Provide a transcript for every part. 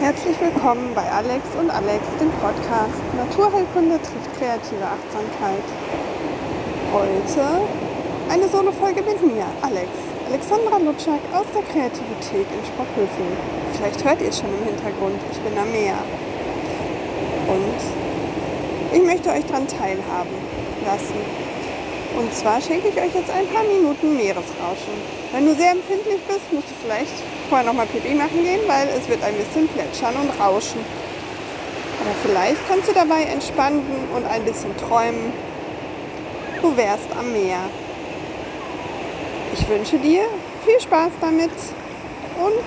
Herzlich willkommen bei Alex und Alex, dem Podcast Naturheilkunde trifft kreative Achtsamkeit. Heute eine Solo-Folge mit mir, Alex, Alexandra Lutschak aus der Kreativität in Sprockhövel. Vielleicht hört ihr es schon im Hintergrund, ich bin am Meer. Und ich möchte euch daran teilhaben lassen. Und zwar schenke ich euch jetzt ein paar Minuten Meeresrauschen. Wenn du sehr empfindlich bist, musst du vielleicht vorher nochmal Pipi machen gehen, weil es wird ein bisschen plätschern und rauschen. Aber vielleicht kannst du dabei entspannen und ein bisschen träumen. Du wärst am Meer. Ich wünsche dir viel Spaß damit und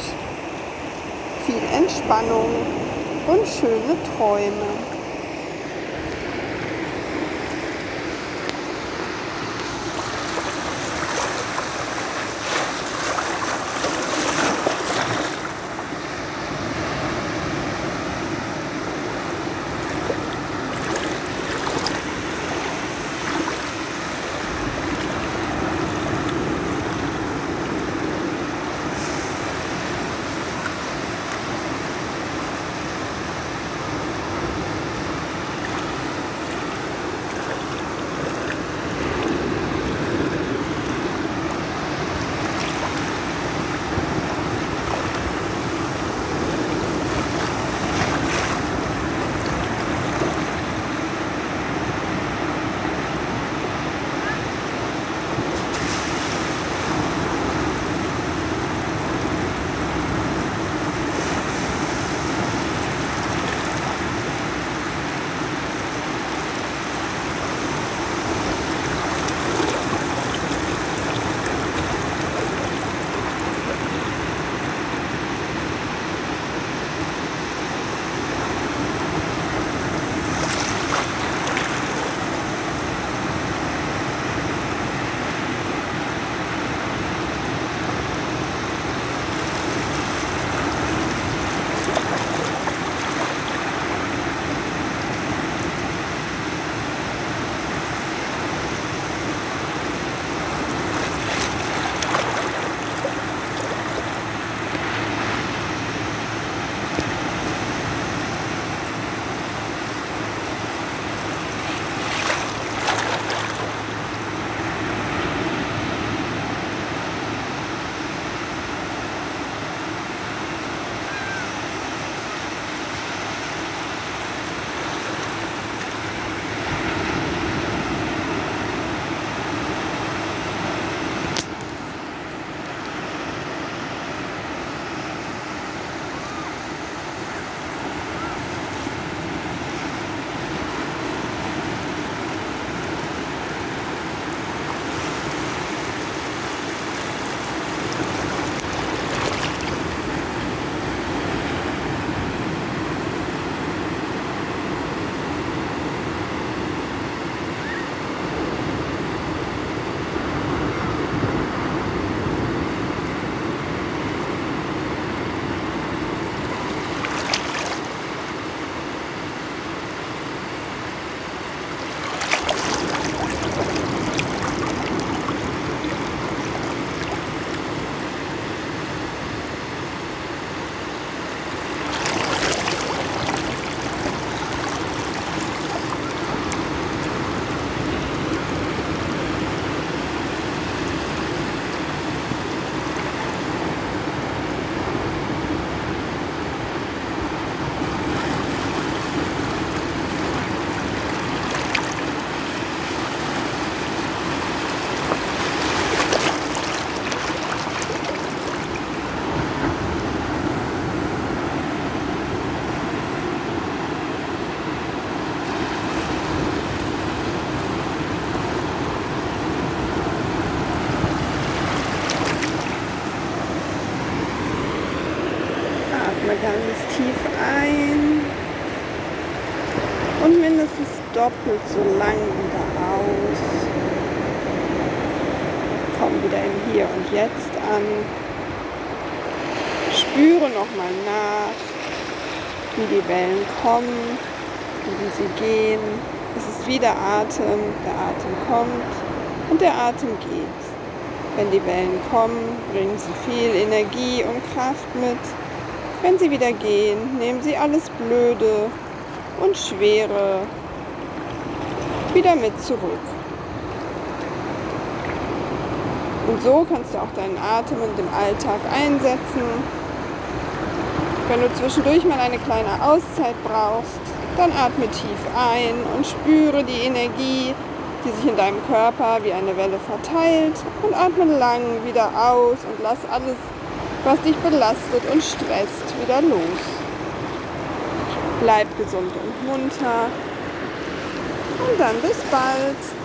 viel Entspannung und schöne Träume. Und mindestens doppelt so lang wieder aus. Komm wieder im Hier und Jetzt an. Spüre nochmal nach, wie die Wellen kommen, wie sie gehen. Es ist wie der Atem. Der Atem kommt und der Atem geht. Wenn die Wellen kommen, bringen sie viel Energie und Kraft mit. Wenn Sie wieder gehen, nehmen Sie alles Blöde und Schwere wieder mit zurück. Und so kannst du auch deinen Atem in dem Alltag einsetzen. Wenn du zwischendurch mal eine kleine Auszeit brauchst, dann atme tief ein und spüre die Energie, die sich in deinem Körper wie eine Welle verteilt und atme lang wieder aus und lass alles, was dich belastet und stresst, wieder los. Bleib gesund und munter und dann bis bald.